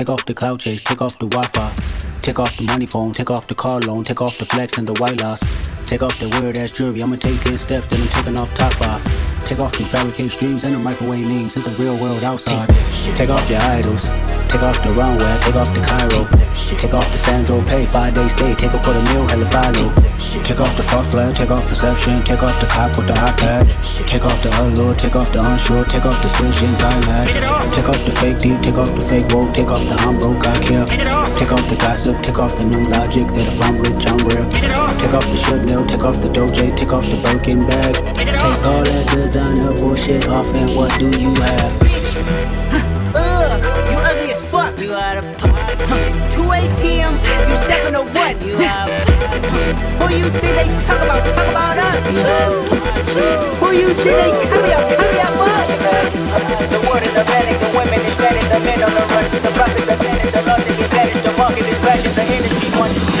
take off the cloud chase, take off the Wi-Fi. Take off the money phone, take off the car loan, take off the flex and the white loss. Take off the weird ass jewelry, I'ma take 10 steps, then I'm taking off top off. Take off the fabricated streams and the microwave memes, it's the real world outside. Take off your idols, take off the runway, take off the Cairo. Take off the Sandro Pay, five day stay, take a quarter meal, hella follow. Take off the false flag, take off perception, take off the cop with the iPad. Take off the allure, take off the unsure, take off decisions I had. Take off the fake deep, take off the fake woke, take off the I'm broke, I care. Take off the gossip, take off the new logic that if I'm rich, I'm real. Take off the Chanel, take off the Doja, take off the Birkin bag. Take all that designer bullshit off, and what do you have? Ugh, you ugly as fuck. You out of Two ATMs, you stepping to what? You out Who you think they talk about? Talk about us. Who you think they carry up? Carry up us. The word is the panic, the women is ready, the men on the run the profit, the tenant, the London get vanished, the market is crashing, the energy wants to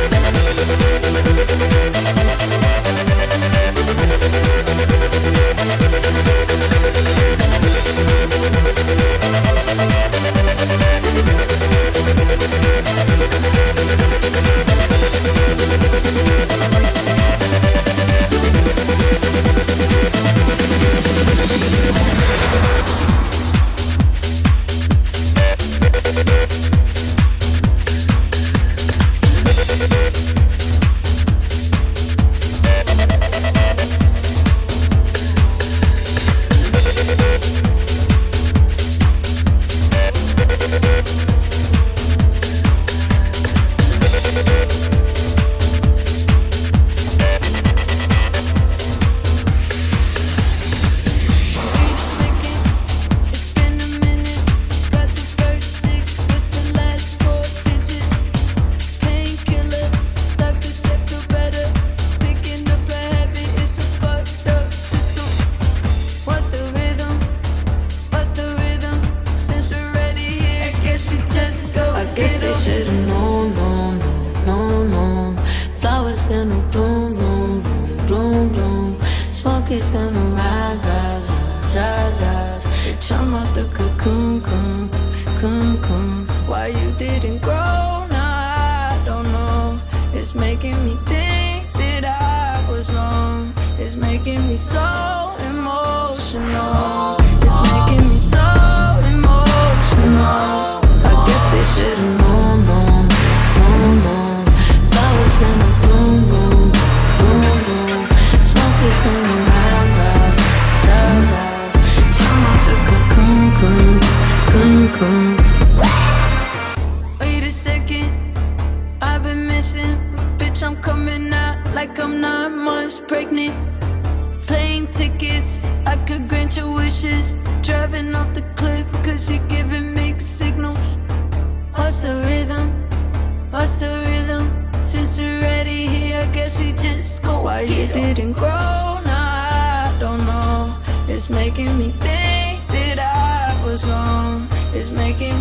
Wait a second, I've been missing. Bitch, I'm coming out like I'm nine months pregnant. Plane tickets, I could grant your wishes. Driving off the cliff, cause you're giving mixed signals. What's the rhythm? What's the rhythm? Since we're ready here, I guess we just go. Why you didn't grow? Now I don't know. It's making me think that I was wrong.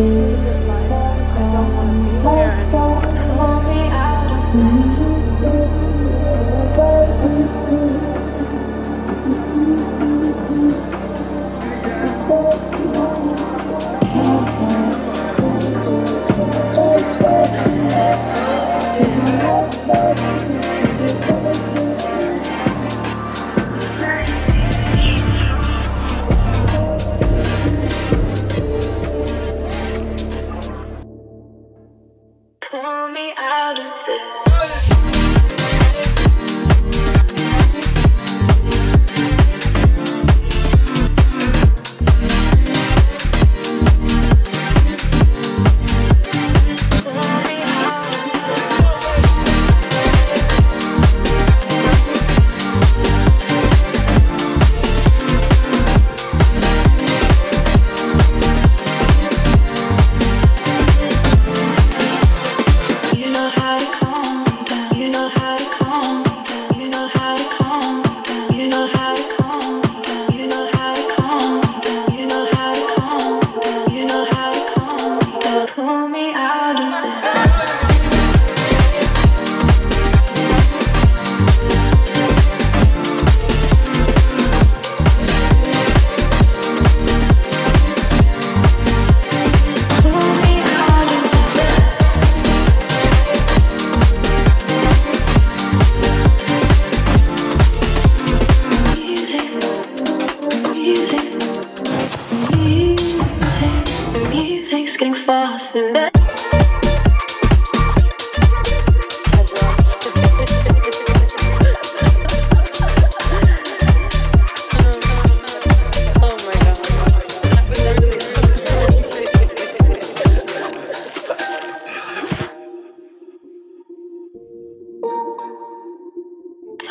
Thank pull me out of this.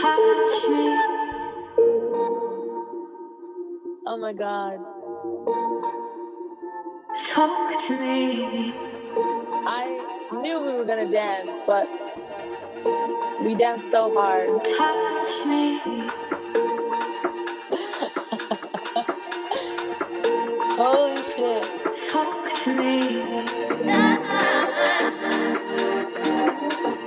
touch me. Oh my God. Talk to me. I knew we were gonna dance, but we danced so hard. Touch me. Holy shit. Talk to me.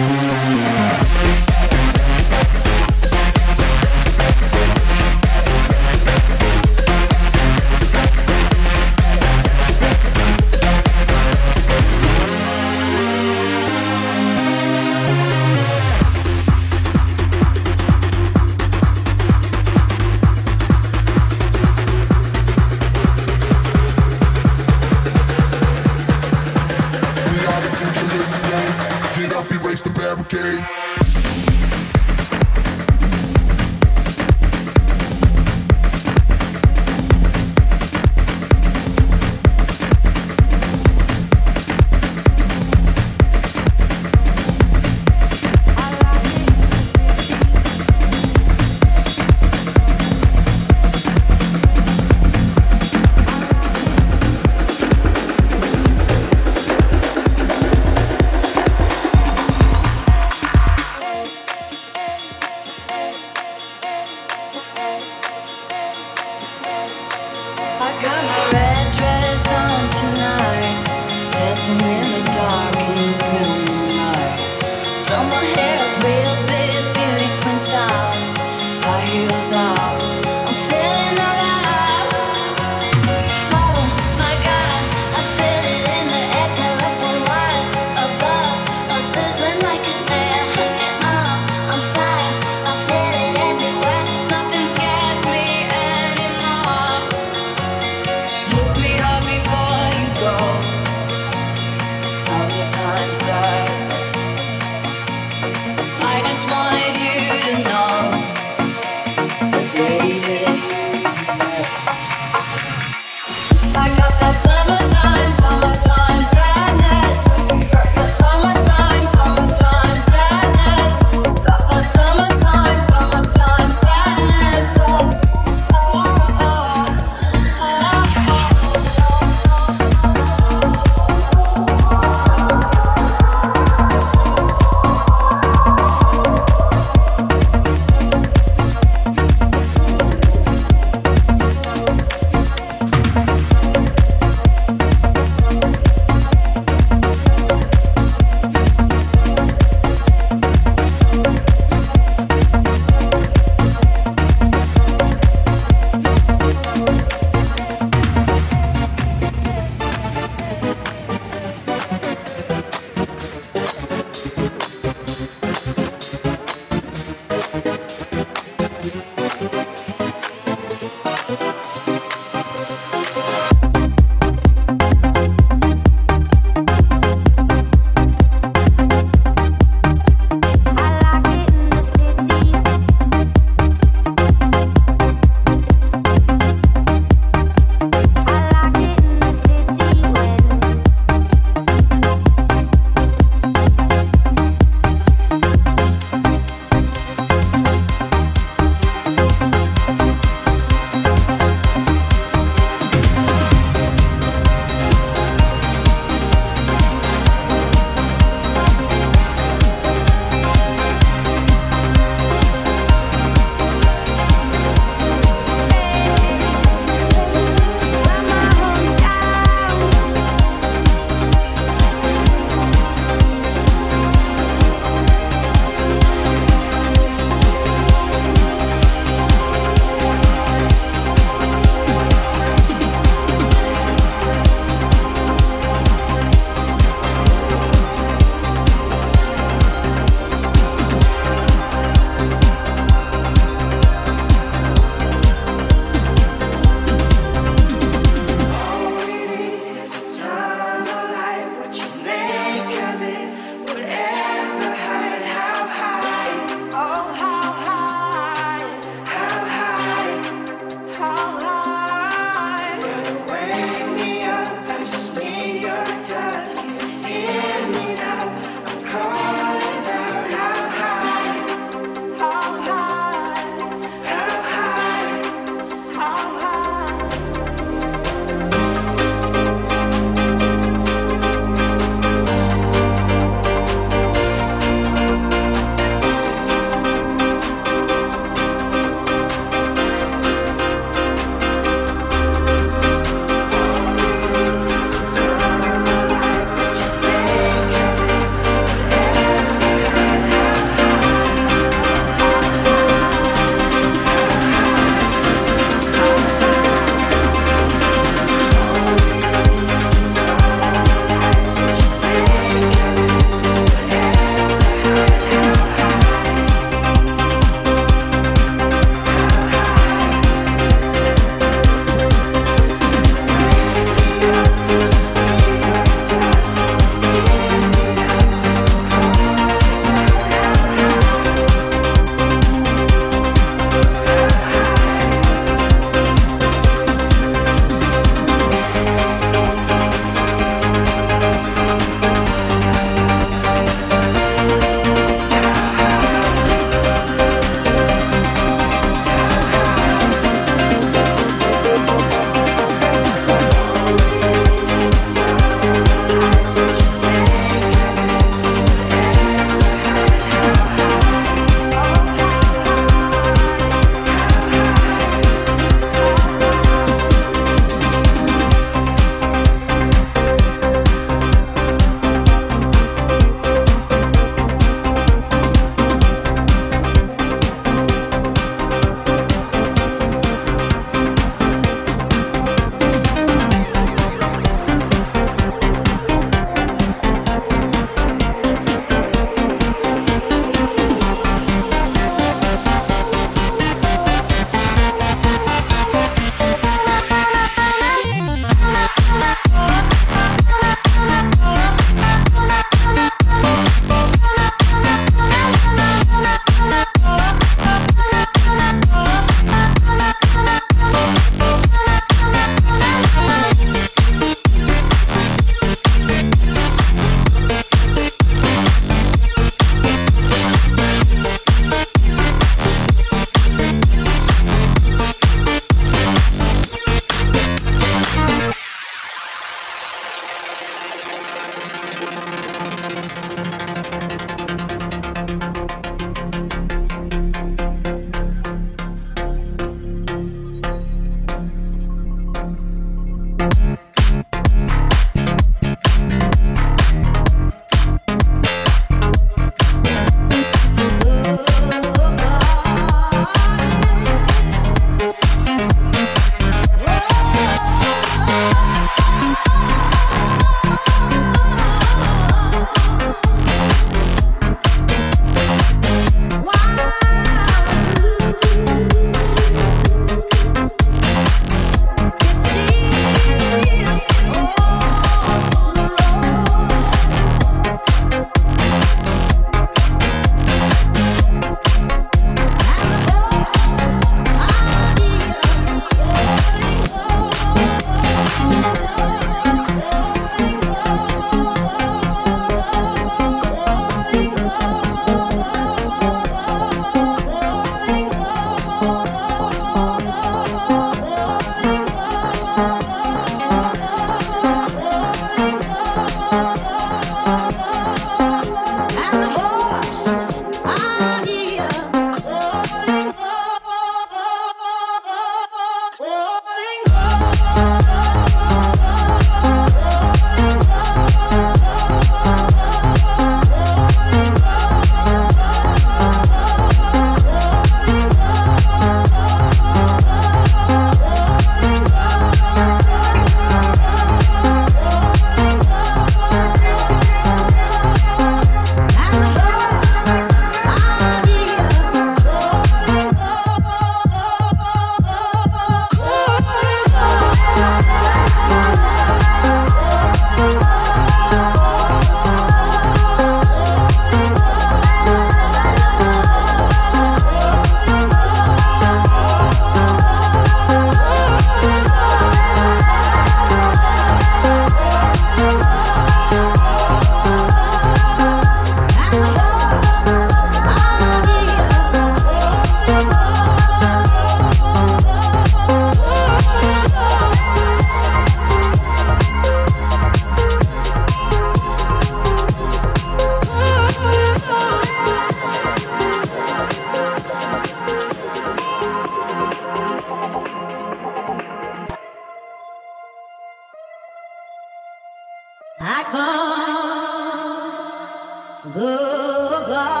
The